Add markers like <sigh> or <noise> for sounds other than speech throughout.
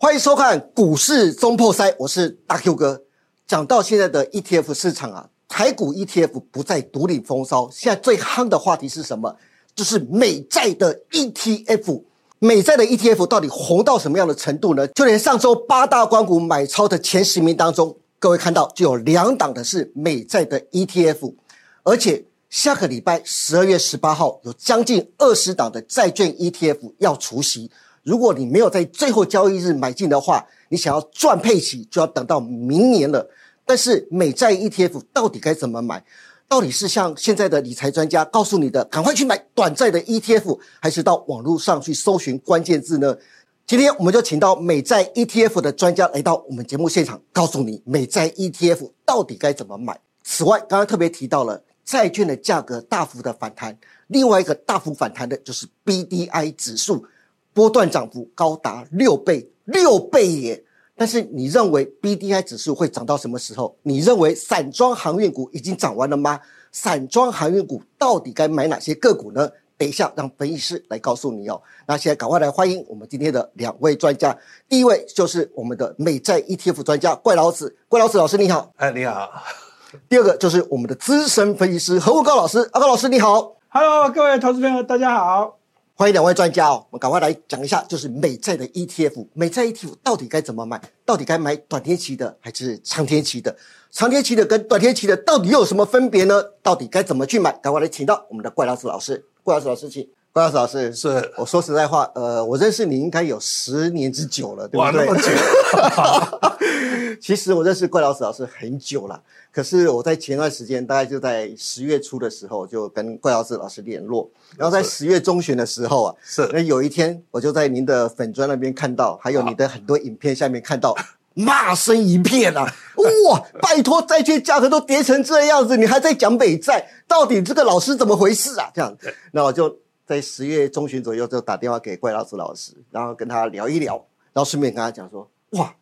欢迎收看股市中破塞，我是大 Q 哥。讲到现在的 ETF 市场啊，台股 ETF 不再独领风骚，现在最夯的话题是什么？就是美债的 ETF。美债的 ETF 到底红到什么样的程度呢？就连上周八大关股买超的前十名当中，各位看到就有两档的是美债的 ETF，而且下个礼拜十二月十八号有将近二十档的债券 ETF 要除息。如果你没有在最后交易日买进的话，你想要赚配息就要等到明年了。但是美债 ETF 到底该怎么买？到底是像现在的理财专家告诉你的，赶快去买短债的 ETF，还是到网络上去搜寻关键字呢？今天我们就请到美债 ETF 的专家来到我们节目现场，告诉你美债 ETF 到底该怎么买。此外，刚刚特别提到了债券的价格大幅的反弹，另外一个大幅反弹的就是 BDI 指数，波段涨幅高达六倍，六倍耶！但是你认为 B D I 指数会涨到什么时候？你认为散装航运股已经涨完了吗？散装航运股到底该买哪些个股呢？等一下让分析师来告诉你哦。那现在赶快来欢迎我们今天的两位专家。第一位就是我们的美债 E T F 专家怪老子，怪老子老师你好。哎，你好。第二个就是我们的资深分析师何文高老师，阿高老师你好。Hello，各位投资朋友，大家好。欢迎两位专家哦，我们赶快来讲一下，就是美债的 ETF，美债 ETF 到底该怎么买？到底该买短天期的还是长天期的？长天期的跟短天期的到底有什么分别呢？到底该怎么去买？赶快来请到我们的怪老师老师，怪老师老师请。怪老师老师，是我说实在话，呃，我认识你应该有十年之久了，对不对？哇，那么久。<laughs> 其实我认识怪老师老师很久了。可是我在前段时间，大概就在十月初的时候，就跟怪老师老师联络。然后在十月中旬的时候啊，是那有一天，我就在您的粉砖那边看到，还有你的很多影片下面看到，<laughs> 骂声一片啊！<laughs> 哇，拜托，债券价格都跌成这样子，你还在讲美债，到底这个老师怎么回事啊？这样，那我就在十月中旬左右就打电话给怪老子老师，然后跟他聊一聊，然后顺便跟他讲说，哇。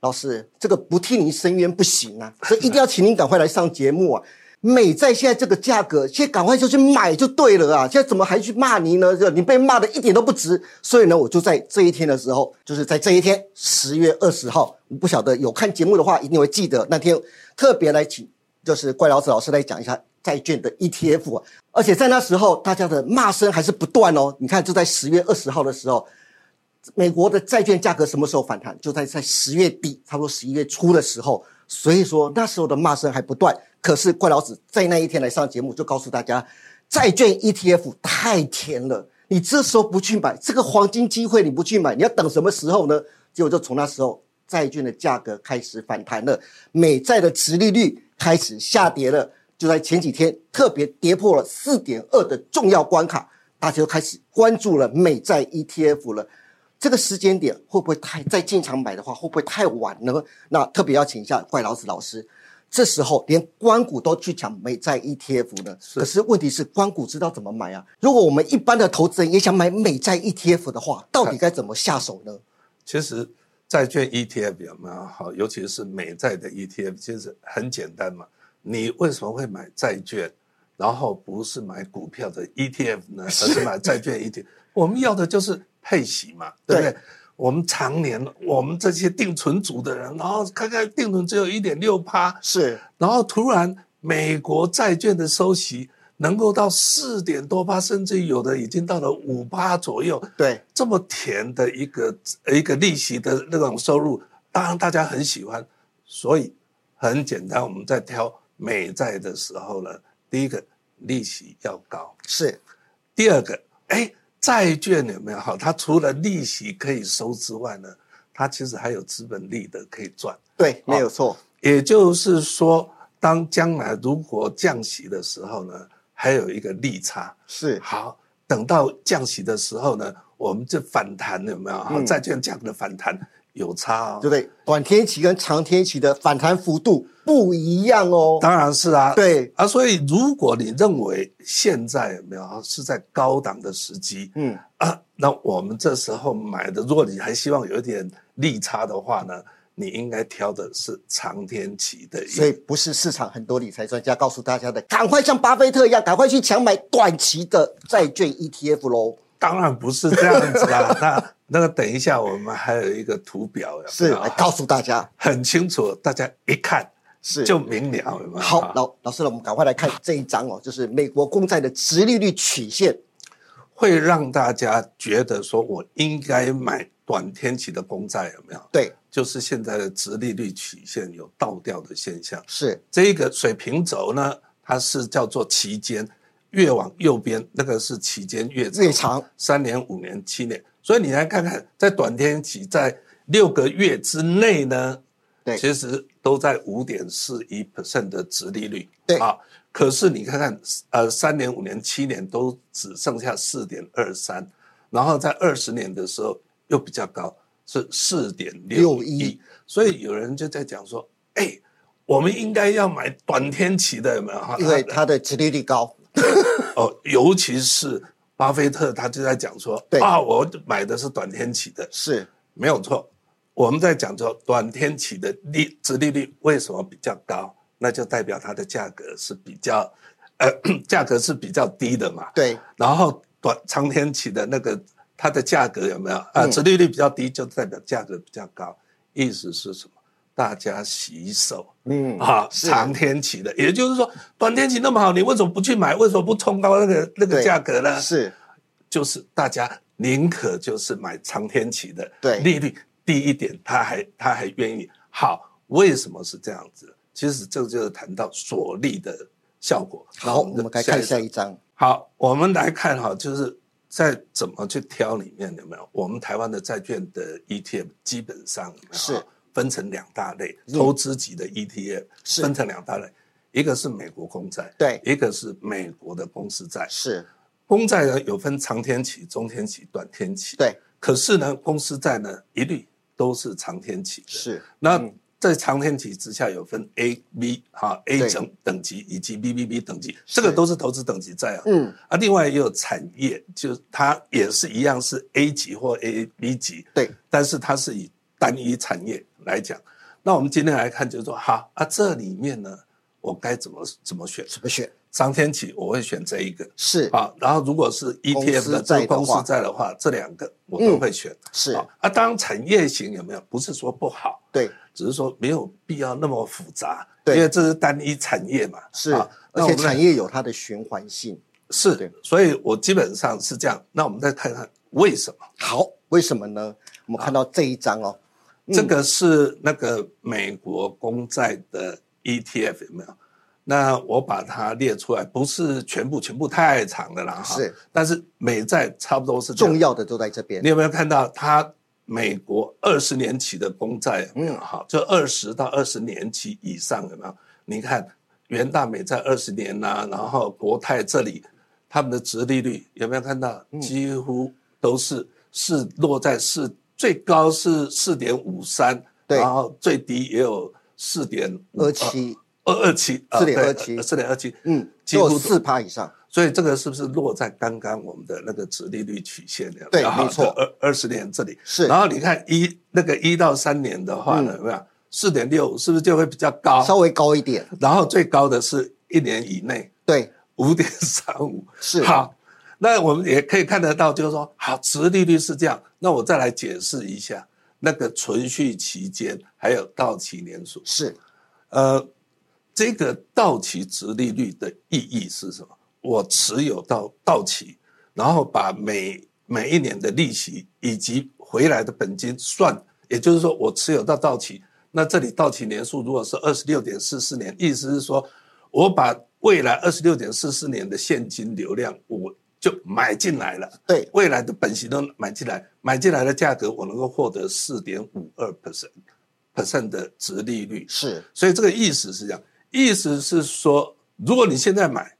老师，这个不替您伸冤不行啊，所以一定要请您赶快来上节目啊！美债现在这个价格，现在赶快就去买就对了啊！现在怎么还去骂您呢？就你被骂的一点都不值。所以呢，我就在这一天的时候，就是在这一天，十月二十号，我不晓得有看节目的话，一定会记得那天特别来请，就是怪老子老师来讲一下债券的 ETF！而且在那时候，大家的骂声还是不断哦。你看，就在十月二十号的时候。美国的债券价格什么时候反弹？就在在十月底，差不多十一月初的时候。所以说那时候的骂声还不断。可是怪老子在那一天来上节目，就告诉大家，债券 ETF 太甜了，你这时候不去买，这个黄金机会你不去买，你要等什么时候呢？结果就从那时候，债券的价格开始反弹了，美债的殖利率开始下跌了。就在前几天，特别跌破了四点二的重要关卡，大家就开始关注了美债 ETF 了。这个时间点会不会太再进场买的话，会不会太晚呢？那特别要请一下怪老子老师。这时候连关股都去抢美债 ETF 呢？可是问题是关股知道怎么买啊？如果我们一般的投资人也想买美债 ETF 的话，到底该怎么下手呢？其实债券 ETF 有没有好？尤其是美债的 ETF，其实很简单嘛。你为什么会买债券，然后不是买股票的 ETF 呢？而是买债券 ETF？我们要的就是。配息嘛，对不对？我们常年我们这些定存组的人，然后看看定存只有一点六趴，是，然后突然美国债券的收息能够到四点多趴，甚至有的已经到了五趴左右，对，这么甜的一个一个利息的那种收入，当然大家很喜欢，所以很简单，我们在挑美债的时候呢，第一个利息要高，是，第二个，哎。债券有没有好？它除了利息可以收之外呢，它其实还有资本利得可以赚。对，没有错。也就是说，当将来如果降息的时候呢，还有一个利差。是好，等到降息的时候呢，我们这反弹有没有？好，债券价格的反弹。有差哦，对不对？短天期跟长天期的反弹幅度不一样哦。当然是啊，对啊，所以如果你认为现在有没有是在高档的时机，嗯啊，那我们这时候买的，如果你还希望有一点利差的话呢，你应该挑的是长天期的。所以不是市场很多理财专家告诉大家的，赶快像巴菲特一样，赶快去抢买短期的债券 ETF 喽。当然不是这样子啦。<laughs> 那那个等一下我们还有一个图表，是来告诉大家，很清楚，大家一看是就明了，有有？好，老老师呢，我们赶快来看这一张哦，就是美国公债的直利率曲线。会让大家觉得说我应该买短天期的公债，有没有？对，就是现在的直利率曲线有倒掉的现象。是这一个水平轴呢，它是叫做期间，越往右边那个是期间越长，越长三年、五年、七年。所以你来看看，在短天期在六个月之内呢，对其实都在五点四一 percent 的殖利率。对啊，可是你看看，呃，三年、五年、七年都只剩下四点二三，然后在二十年的时候又比较高，是四点六一。所以有人就在讲说，哎，我们应该要买短天期的，有没有？哈因为它的殖利率高。哦，尤其是巴菲特，他就在讲说，对啊，我买的是短天期的，是没有错。我们在讲说短天期的利殖利率为什么比较高？那就代表它的价格是比较，呃，<coughs> 价格是比较低的嘛。对，然后短长天期的那个它的价格有没有啊？嗯殖利率比较低，就代表价格比较高。意思是什么？大家洗手，嗯啊，是长天期的，也就是说，短天期那么好，你为什么不去买？为什么不冲高那个那个对价格呢？是就是大家宁可就是买长天期的，对利率低一点，他还他还愿意。好，为什么是这样子？其实这个就是谈到锁利的效果。好，我们来看下一一张。好，我们来看哈，就是在怎么去挑里面有没有？我们台湾的债券的 ETF 基本上是分成两大类，嗯投资级的 ETF 是分成两大类，一个是美国公债，对一个是美国的公司债。是公债呢有分长天期、中天期、短天期。对，可是呢，公司债呢一律都是长天期的。是那嗯在长天期之下有分 A、B 哈 A 对等等级以及 BBB 等级，这个都是投资等级债啊。嗯啊，另外也有产业，就是它也是一样是 A 级或 A、B 级，对但是它是以单一产业来讲。那我们今天来看，就是说，好啊，这里面呢，我该怎么怎么选？怎么选？长天起我会选这一个是啊，然后如果是 ETF 的这个公公司在的话这两个我都会选。是啊，啊，当然产业型有没有？不是说不好，对只是说没有必要那么复杂，对因为这是单一产业嘛。是，啊而且产业有它的循环性。对是，所以我基本上是这样。那我们再看看为什么？好，为什么呢？我们看到这一张哦，这个是那个美国公债的 ETF 有没有？那我把它列出来，不是全部，全部太长了啦哈。是，但是美债差不多是重要的都在这边你。有没有看到它美国二十年期的公债有没有？嗯好，就二十到二十年期以上有没有？你看元大美债二十年呐、然后国泰这里他们的殖利率有没有看到？嗯几乎都是是落在四，最高是四点五三，对然后最低也有四点二七，二二七，四点二七四点二七，嗯，几乎四趴以上。所以这个是不是落在刚刚我们的那个殖利率曲线的对没错二二十年这里是然后你看一那个一到三年的话呢，嗯有没有四点六是不是就会比较高？稍微高一点。然后最高的是一年以内对，五点三五，是好。那我们也可以看得到，就是说，好，殖利率是这样。那我再来解释一下那个存续期间还有到期年数。是呃，这个到期值利率的意义是什么？我持有到到期，然后把每每一年的利息以及回来的本金算，也就是说我持有到到期，那这里到期年数如果是二十六点四四年，意思是说我把未来二十六点四四年的现金流量我就买进来了，对，未来的本息都买进来，买进来的价格我能够获得四点五二 percent percent 的值利率，是。所以这个意思是这样，意思是说，如果你现在买，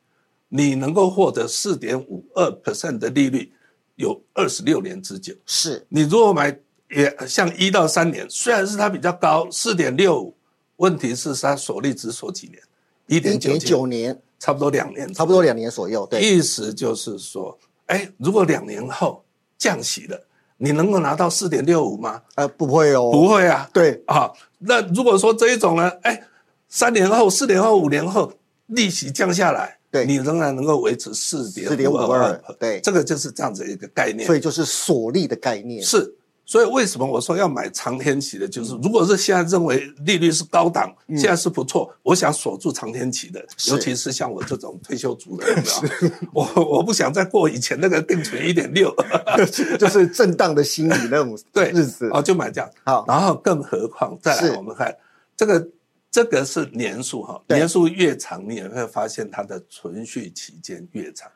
你能够获得四点五二 percent 的利率，有二十六年之久。是你如果买也像一到三年，虽然是它比较高，四点六五，问题是它锁利只锁几年？一点九年，差不多两年，差不多两年左右。对，意思就是说，哎，如果两年后降息了，你能够拿到四点六五吗？呃，不会哦，不会啊。对，啊，那如果说这一种呢，哎，三年后、四年后、五年后利息降下来，对你仍然能够维持四点四点五二，对，这个就是这样子一个概念。所以就是锁利的概念。是，所以为什么我说要买长天期的？就是如果是现在认为利率是高档，现在是不错，我想锁住长天期的，尤其是像我这种退休族的，<laughs> 我我不想再过以前那个定存一点六 <laughs> <laughs> 就是震荡的心理那种对日子。哦，就买这样。好，然后更何况再来我们看这个。这个是年数哈，年数越长，你也会发现它的存续期间越长。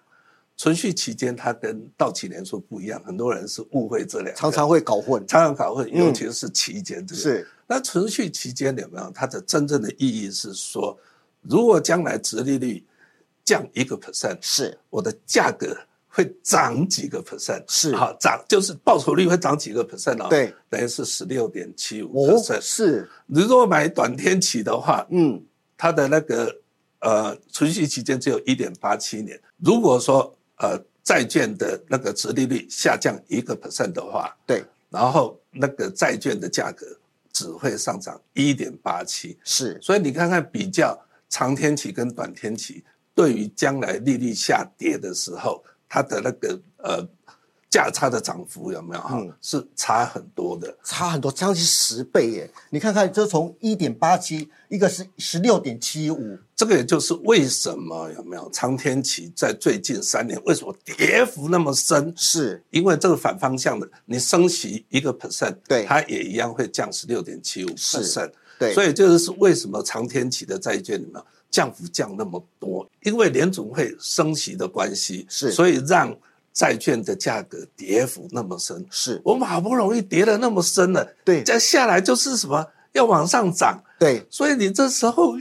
存续期间它跟到期年数不一样，很多人是误会这两，常常会搞混。常常搞混，嗯尤其是期间这个。是那存续期间有没有它的真正的意义是说，如果将来殖利率降一个 percent，是我的价格会涨几个 percent，是。好涨就是报酬率会涨几个 percent 哦，对，等于是十六点七五哦，percent。是。你如果买短天期的话，嗯。它的那个呃存续期间只有一点八七年。如果说呃债券的那个殖利率下降一个 percent 的话，对。然后那个债券的价格只会上涨一点八七。是。所以你看看比较长天期跟短天期，对于将来利率下跌的时候，它的那个呃价差的涨幅有没有哈、嗯是差很多的。差很多，将近十倍耶！你看看，这从一点八七，一个是十六点七五，这个也就是为什么有没有长天期在最近三年为什么跌幅那么深？是因为这个反方向的，你升息一个 percent，对它也一样会降十六点七五是 percent。对，所以就是为什么长天期的债券里面降幅降那么多，因为联总会升息的关系，是。所以让债券的价格跌幅那么深。是。我们好不容易跌了那么深了，对。再下来就是什么？要往上涨，对。所以你这时候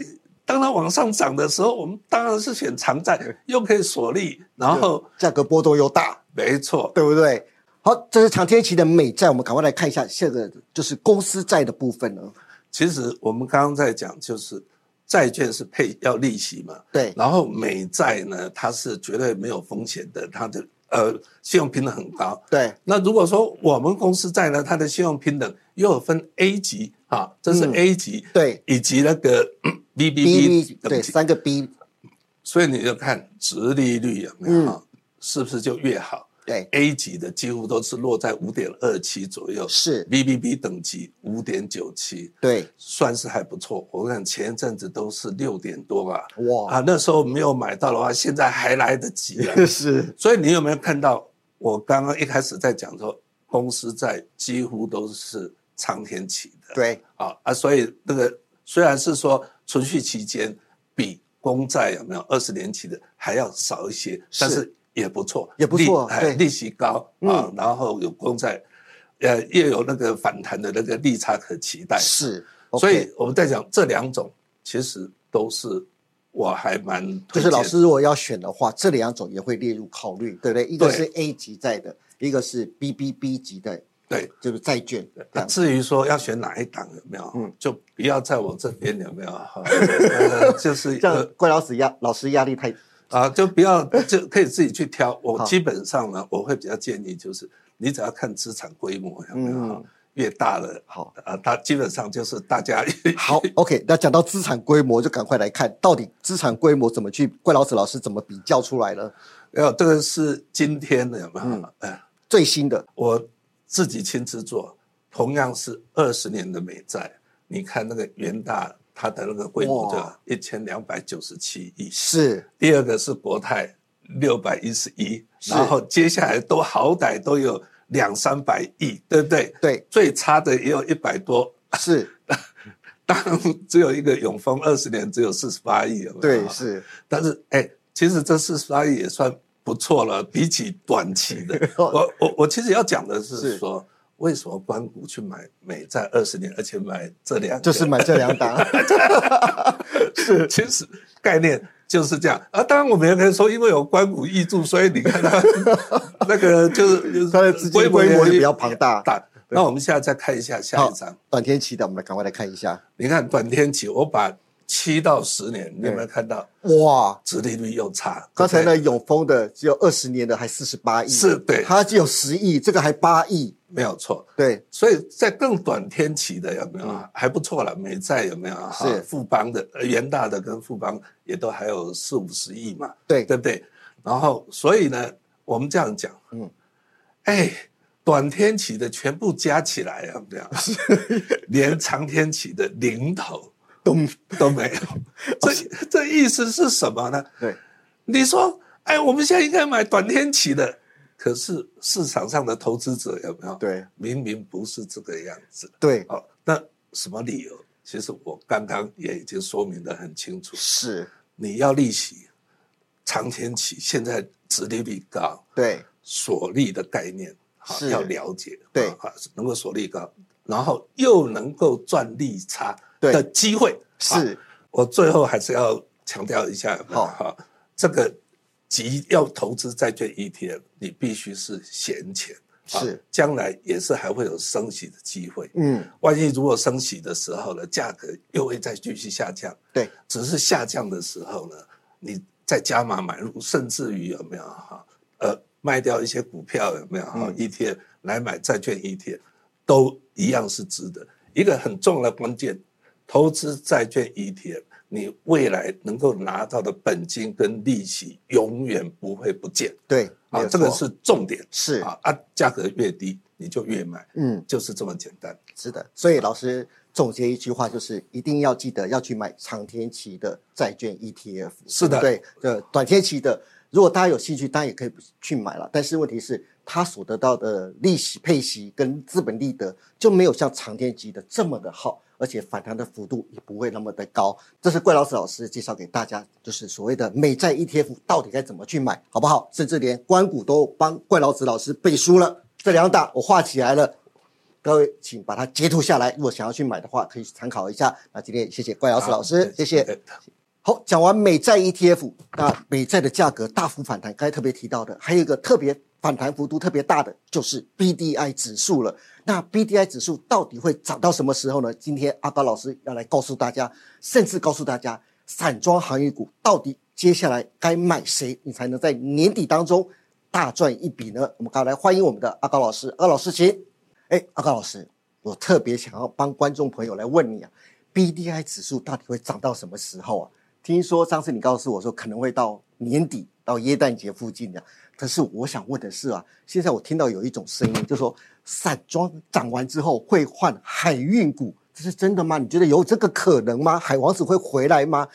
当它往上涨的时候，我们当然是选长债，又可以锁利，然后价格波动又大，没错，对不对？好，这是长天期的美债，我们赶快来看一下，现在就是公司债的部分呢。其实我们刚刚在讲就是债券是配要利息嘛，对，然后美债呢，它是绝对没有风险的，它的呃信用平等很高。对，那如果说我们公司债呢，它的信用平等又有分 A 级啊，这是嗯 A 级，对。以及那个 BBB B 对，三个 B 所以你就看值利率有没嗯有、啊，是不是就越好对？A 级的几乎都是落在五点二七左右，是 BBB 等级五点九七，对算是还不错。我看前一阵子都是六点多吧，哇啊，那时候没有买到的话，现在还来得及啊。<laughs> 是所以你有没有看到我刚刚一开始在讲说，公司债几乎都是长天期的，对啊啊，所以那个虽然是说存续期间比公债有没有二十年期的还要少一些，但是也不错，也不错利利息高啊，然后有公债，呃，又有那个反弹的那个利差可期待，是，所以我们在讲这两种，其实都是我还蛮就是老师如果要选的话，这两种也会列入考虑，对不对？一个是 A 级债的，一个是 BBB 级的，对。就是债券。至于说要选哪一档有没有，嗯。就不要在我这边有没有，<laughs> 呃就是这样呃怪老师压老师压力太啊，就不要就可以自己去挑。我基本上呢，我会比较建议就是，你只要看资产规模有没有嗯，越大了好。啊，它基本上就是大家 <laughs> 好，OK。那讲到资产规模，就赶快来看到底资产规模怎么去怪老子老师怎么比较出来呢？没有这个是今天的有没嗯有？哎，最新的我自己亲自做，同样是二十年的美债，你看那个元大它的那个规模就一千两百九十七亿，是。第二个是国泰六百一十一，然后接下来都好歹都有两三百亿，对不对？对。最差的也有一百多，是，<laughs> 当然只有一个永丰二十年只有四十八亿，有没有？对，是。但是哎，其实这四十八亿也算不错了，比起短期的，<laughs> 我我我其实要讲的是是。说，为什么关谷去买美债二十年，而且买这两个，就是买这两档，<laughs> 是，其实概念就是这样啊。当然，我们也可以说，因为有关谷挹注，所以你看它 <laughs> 那个就是就是它的资金规模就比较庞大。大。那我们现在再看一下下一张，短天期的，我们来赶快来看一下。你看短天期，我把七到十年，你有没有看到哇，殖利率又差？刚才对不对呢永丰的只有二十年的还四十八亿，是对它只有十亿，这个还八亿，没有错。对，所以在更短天期的有没有、还不错了？美债有没有？哈富邦的、呃元大的跟富邦也都还有四五十亿嘛，对对不对？然后所以呢，我们这样讲，嗯嗯，哎，短天期的全部加起来有没有？<laughs> 连长天期的零头都都没有。<laughs> 这这意思是什么呢？对，你说，哎，我们现在应该买短天期的，可是市场上的投资者有没有？对，明明不是这个样子。对，好，那什么理由？其实我刚刚也已经说明的很清楚。是，你要利息，长天期，现在殖利率高，对，锁利的概念，好是。要了解，对。啊，能够锁利高，然后又能够赚利差的机会，啊是，我最后还是要强调一下，好。哈，这个急要投资债券 ETF，你必须是闲钱，啊是，将来也是还会有升息的机会。嗯，万一如果升息的时候呢，价格又会再继续下降，对，只是下降的时候呢，你再加码买入，甚至于有没有哈，呃，卖掉一些股票有没有哈、嗯 ETF 来买债券 ETF，都一样是值得。一个很重要的关键，投资债券 ETF，你未来能够拿到的本金跟利息永远不会不见对，没啊，这个是重点。是，啊啊，价格越低你就越买，嗯，就是这么简单。是的。所以老师总结一句话，就是一定要记得要去买长天期的债券 ETF。是的对不对，呃，短天期的，如果大家有兴趣，当然也可以去买了。但是问题是，他所得到的利息配息跟资本利得就没有像长天期的这么的好，而且反弹的幅度也不会那么的高。这是怪老师老师介绍给大家，就是所谓的美债 ETF 到底该怎么去买，好不好？甚至连关谷都帮怪老子老师背书了。这两档我画起来了。各位，请把它截图下来。如果想要去买的话，可以参考一下。那今天谢谢怪老师老师，好谢谢。好，讲完美债 ETF，那美债的价格大幅反弹，刚才特别提到的，还有一个特别反弹幅度特别大的，就是 BDI 指数了。那 BDI 指数到底会涨到什么时候呢？今天阿高老师要来告诉大家，甚至告诉大家，散装行业股到底接下来该买谁，你才能在年底当中大赚一笔呢？我们刚来欢迎我们的阿高老师，阿高老师请。哎，阿高老师，我特别想要帮观众朋友来问你啊，BDI 指数到底会涨到什么时候啊？听说上次你告诉我说可能会到年底到耶诞节附近的，可是我想问的是啊，现在我听到有一种声音，就说散装涨完之后会换海运股，这是真的吗？你觉得有这个可能吗？海王子会回来吗？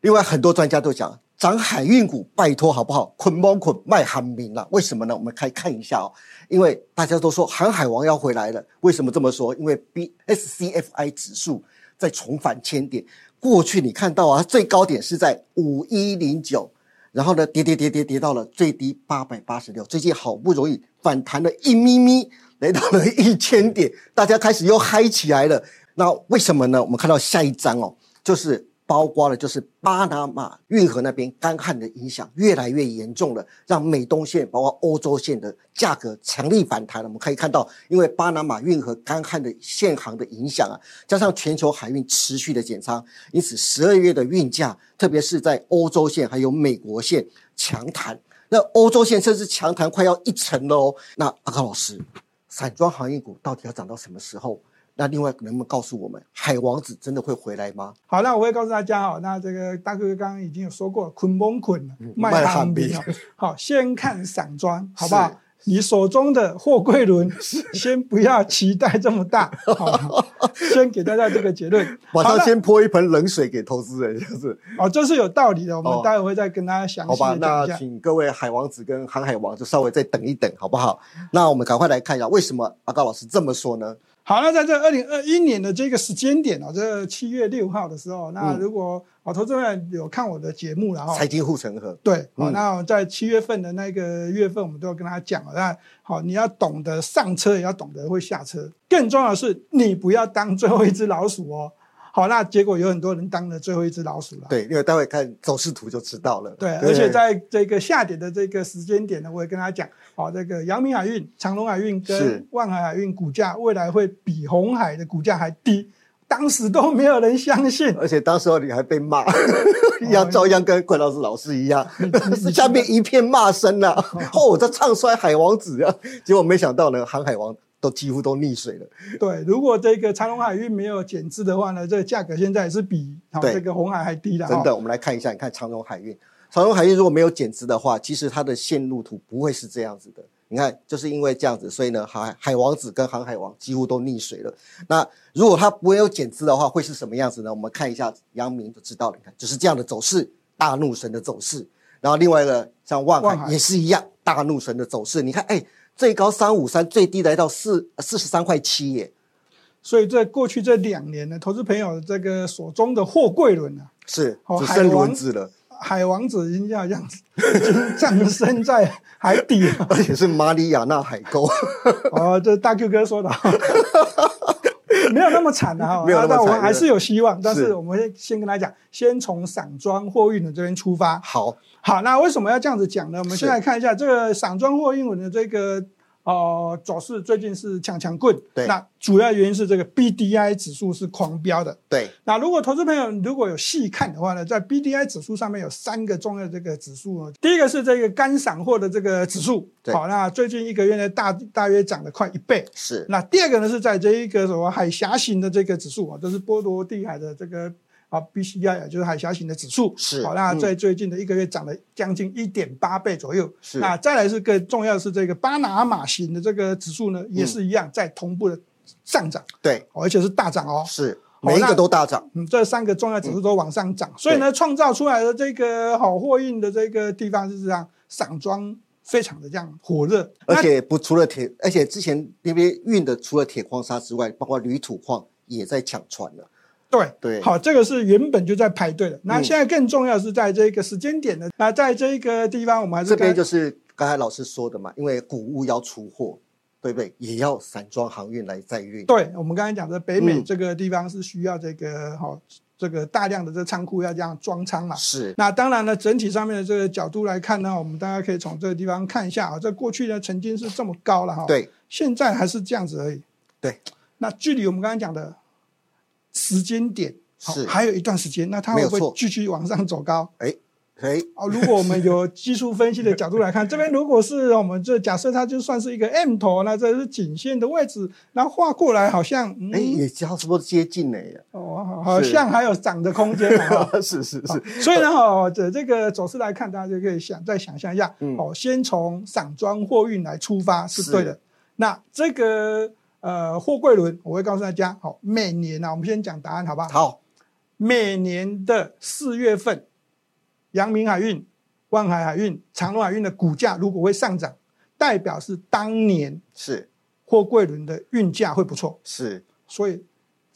另外，很多专家都讲涨海运股，拜托好不好？捆蒙捆卖韩明了，为什么呢？我们可以看一下哦，因为大家都说航海王要回来了，为什么这么说？因为 B S C F I 指数在重返千点，过去你看到啊，最高点是在五一零九，然后呢跌跌跌跌跌到了最低八百八十六，最近好不容易反弹了一咪咪，来到了一千点，大家开始又嗨起来了。那为什么呢？我们看到下一张哦，就是包括了就是巴拿马运河那边干旱的影响越来越严重了，让美东线包括欧洲线的价格强力反弹了。我们可以看到，因为巴拿马运河干旱的限航的影响啊，加上全球海运持续的减仓，因此十二月的运价，特别是在欧洲线还有美国线强弹。那欧洲线甚至强弹快要一成了哦。那阿高老师，散装航运股到底要涨到什么时候？那另外能不能告诉我们，海王子真的会回来吗？好，那我会告诉大家哦，那这个大哥刚刚已经有说过，捆蒙捆卖卖航航币币哦。<laughs> 好，先看散装，好不好？你手中的货柜轮，<laughs> 先不要期待这么大，好 <laughs> 先给大家这个结论。马上先泼一盆冷水给投资人，就是哦，这是有道理的，我哦们待会会再跟大家详细好吧？那请各位海王子跟航海王就稍微再等一等，好不好？那我们赶快来看一下，为什么阿高老师这么说呢？好，那在这二零二一年的这个时间点哦，这七月六号的时候，那嗯如果哦投资人有看我的节目然后财经护城河，对，好、嗯那在七月份的那个月份，我们都要跟他讲了。那好，你要懂得上车，也要懂得会下车。更重要的是，你不要当最后一只老鼠哦。好，那结果有很多人当了最后一只老鼠了。对，因为待会看走势图就知道了。对，而且在这个下跌的这个时间点呢，我也跟他讲，好，这个阳明海运、长隆海运跟万海海运股价未来会比红海的股价还低，当时都没有人相信。而且当时候你还被骂，<laughs> 一样照样跟怪老师老师一样，下面一片骂声呐、啊。哦，我在唱衰海王子啊！结果没想到呢，航海王都几乎都溺水了。对，如果这个长隆海运没有减资的话呢，这个价格现在是比这个红海还低的哈。真的，我们来看一下，你看长荣海运，长荣海运如果没有减资的话，其实它的线路图不会是这样子的。你看，就是因为这样子，所以呢，海海王子跟航海王几乎都溺水了。那如果它没有减资的话，会是什么样子呢？我们看一下阳明就知道了。你看，就是这样的走势，大怒神的走势。然后另外一个，像万海也是一样，大怒神的走势。你看，哎，最高三五三，最低来到四四十三块七耶。所以在过去这两年呢，投资朋友这个手中的货柜轮啊，是，哦只剩轮子了，海王子已经好像已经葬身在海底了。<laughs> 而且是马里亚纳海沟。哦，这大 Q 哥说的，<laughs> <laughs> 没有那么惨的哈，<laughs> 没有那么惨我们还是有希望。但是是我们先先跟大家讲，先从散装货运的这边出发。好，好，那为什么要这样子讲呢？我们先来看一下这个散装货运轮的这个呃走势，最近是强强棍。对那主要原因是这个 BDI 指数是狂飙的。对，那如果投资朋友如果有细看的话呢，在 BDI 指数上面有三个重要的这个指数哦。第一个是这个干散货的这个指数，对好，那最近一个月呢大大约涨了快一倍。是那第二个呢是在这一个什么海峡型的这个指数啊，这是波罗的海的这个啊 BCI 啊，就是海峡型的指数。是好，那嗯在最近的一个月涨了将近一点八倍左右。是那再来是更重要的是这个巴拿马型的这个指数呢，嗯也是一样在同步的上涨，对，哦而且是大涨哦。是每一个都大涨。嗯，这三个重要指数都往上涨，所以呢，创造出来的这个好货运的这个地方是这样，散装非常的这样火热，而且不除了铁，而且之前那边运的除了铁矿砂之外，包括铝土矿也在抢船了。对对好，这个是原本就在排队的。那嗯现在更重要是在这个时间点呢，那在这个地方我们还是这边就是刚才老师说的嘛，因为谷物要出货，对不对？也要散装航运来载运。对我们刚才讲的北美嗯这个地方是需要这个好、这个大量的这仓库要这样装仓嘛。是那当然了，整体上面的这个角度来看呢，我们大家可以从这个地方看一下啊，这过去呢曾经是这么高了哈，，对现在还是这样子而已。对，那距离我们刚刚讲的时间点，好是。还有一段时间，那它会不会继续往上走高？哎可以，哦，如果我们有技术分析的角度来看，这边如果是我们这假设它就算是一个 M 头，那这是颈线的位置，然后画过来好像，嗯，哎，也差不多接近了耶。哦，好好像还有涨的空间 <laughs> 是。是好是，所以呢，哈，这这个走势来看，大家就可以想再想象一下，嗯。哦，先从散装货运来出发是对的。是。那这个呃货柜轮，我会告诉大家，好，每年啊，我们先讲答案好不好？好，每年的四月份，阳明海运、万海海运、长隆海运的股价如果会上涨，代表是当年是货柜轮的运价会不错。是所以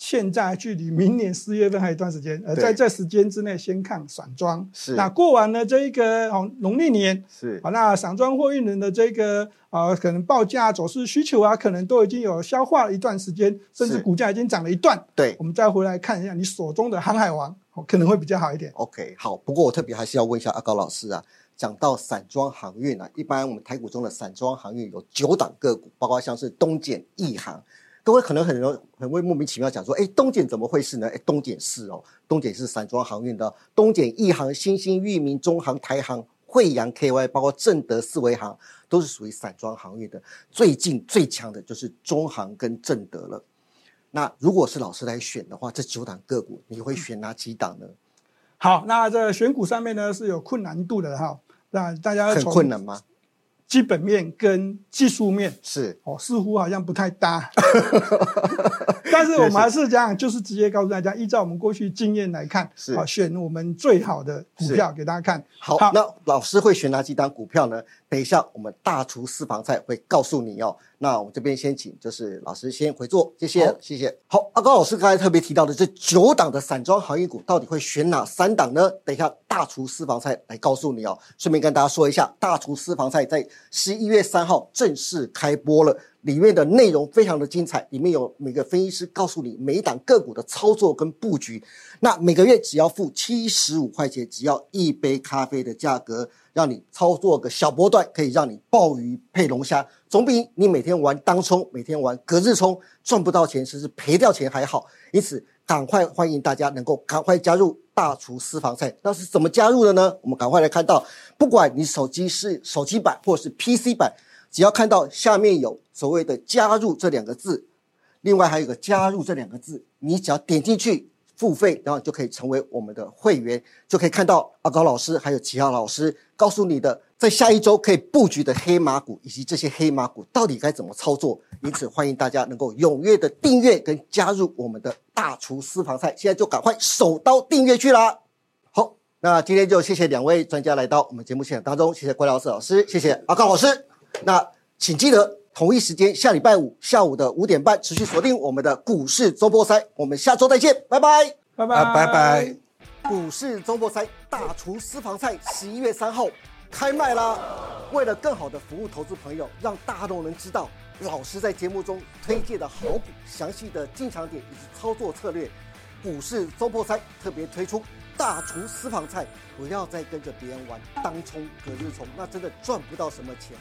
现在距离明年四月份还有一段时间，而在这时间之内，先看散装。是那过完了这一个哦农历年，是好，那散装货运人的这个呃可能报价走势需求啊，可能都已经有消化了一段时间，甚至股价已经涨了一段。对我们再回来看一下你手中的航海王，哦可能会比较好一点。OK，好。不过我特别还是要问一下阿高老师啊，讲到散装航运啊，一般我们台股中的散装航运有九档个股，包括像是东碱、亿航。各位可能很容很会莫名其妙讲说，哎，东碱怎么会是呢？哎，东碱是哦，东碱是散装航运的，东碱、一航、新兴、裕民、中航、台航、惠阳、KY，包括正德、四维航，都是属于散装航运的。最近最强的就是中航跟正德了。那如果是老师来选的话，这九档个股你会选哪几档呢？好，那这选股上面呢是有困难度的哈。那大家很困难吗？基本面跟技术面是哦，似乎好像不太搭。<laughs> 但是我们还是这样，就是直接告诉大家，依照我们过去经验来看，是啊，选我们最好的股票给大家看。好，好那老师会选哪几档股票呢？等一下我们大厨私房菜会告诉你哦。那我们这边先请，就是老师先回座，谢谢好，谢谢。好，阿高老师刚才特别提到的这九档的散装航运股，到底会选哪三档呢？等一下大厨私房菜来告诉你哦。顺便跟大家说一下，大厨私房菜在十一月三号正式开播了。里面的内容非常的精彩，里面有每个分析师告诉你每一档个股的操作跟布局。那每个月只要付七十五块钱，只要一杯咖啡的价格，让你操作个小波段，可以让你鲍鱼配龙虾，总比你每天玩当冲、每天玩隔日冲赚不到钱，甚至赔掉钱还好。因此，赶快欢迎大家能够赶快加入大厨私房菜。那是怎么加入的呢？我们赶快来看到，不管你手机是手机版或是 PC 版。只要看到下面有所谓的加入这两个字，另外还有个加入这两个字，你只要点进去付费，然后就可以成为我们的会员，就可以看到阿高老师还有其他老师告诉你的在下一周可以布局的黑马股，以及这些黑马股到底该怎么操作。因此，欢迎大家能够踊跃的订阅跟加入我们的大厨私房菜，现在就赶快手刀订阅去啦！好，那今天就谢谢两位专家来到我们节目现场当中，谢谢郭老师老师，谢谢阿高老师。那请记得同一时间下礼拜五下午的五点半持续锁定我们的股市周播赛，我们下周再见，拜拜。拜拜啊，拜拜。股市周播赛大厨私房菜十一月三号开卖啦！为了更好的服务投资朋友，让大家都能知道老师在节目中推荐的好股、详细的进场点以及操作策略，股市周播赛特别推出大厨私房菜，不要再跟着别人玩当冲、隔日冲，那真的赚不到什么钱。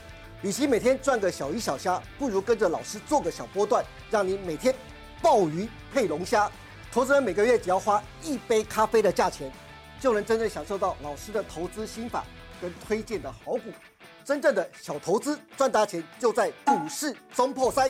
与其每天赚个小鱼小虾，不如跟着老师做个小波段，让你每天鲍鱼配龙虾。投资人每个月只要花一杯咖啡的价钱，就能真正享受到老师的投资心法跟推荐的好股。真正的小投资赚大钱，就在股市中破筛。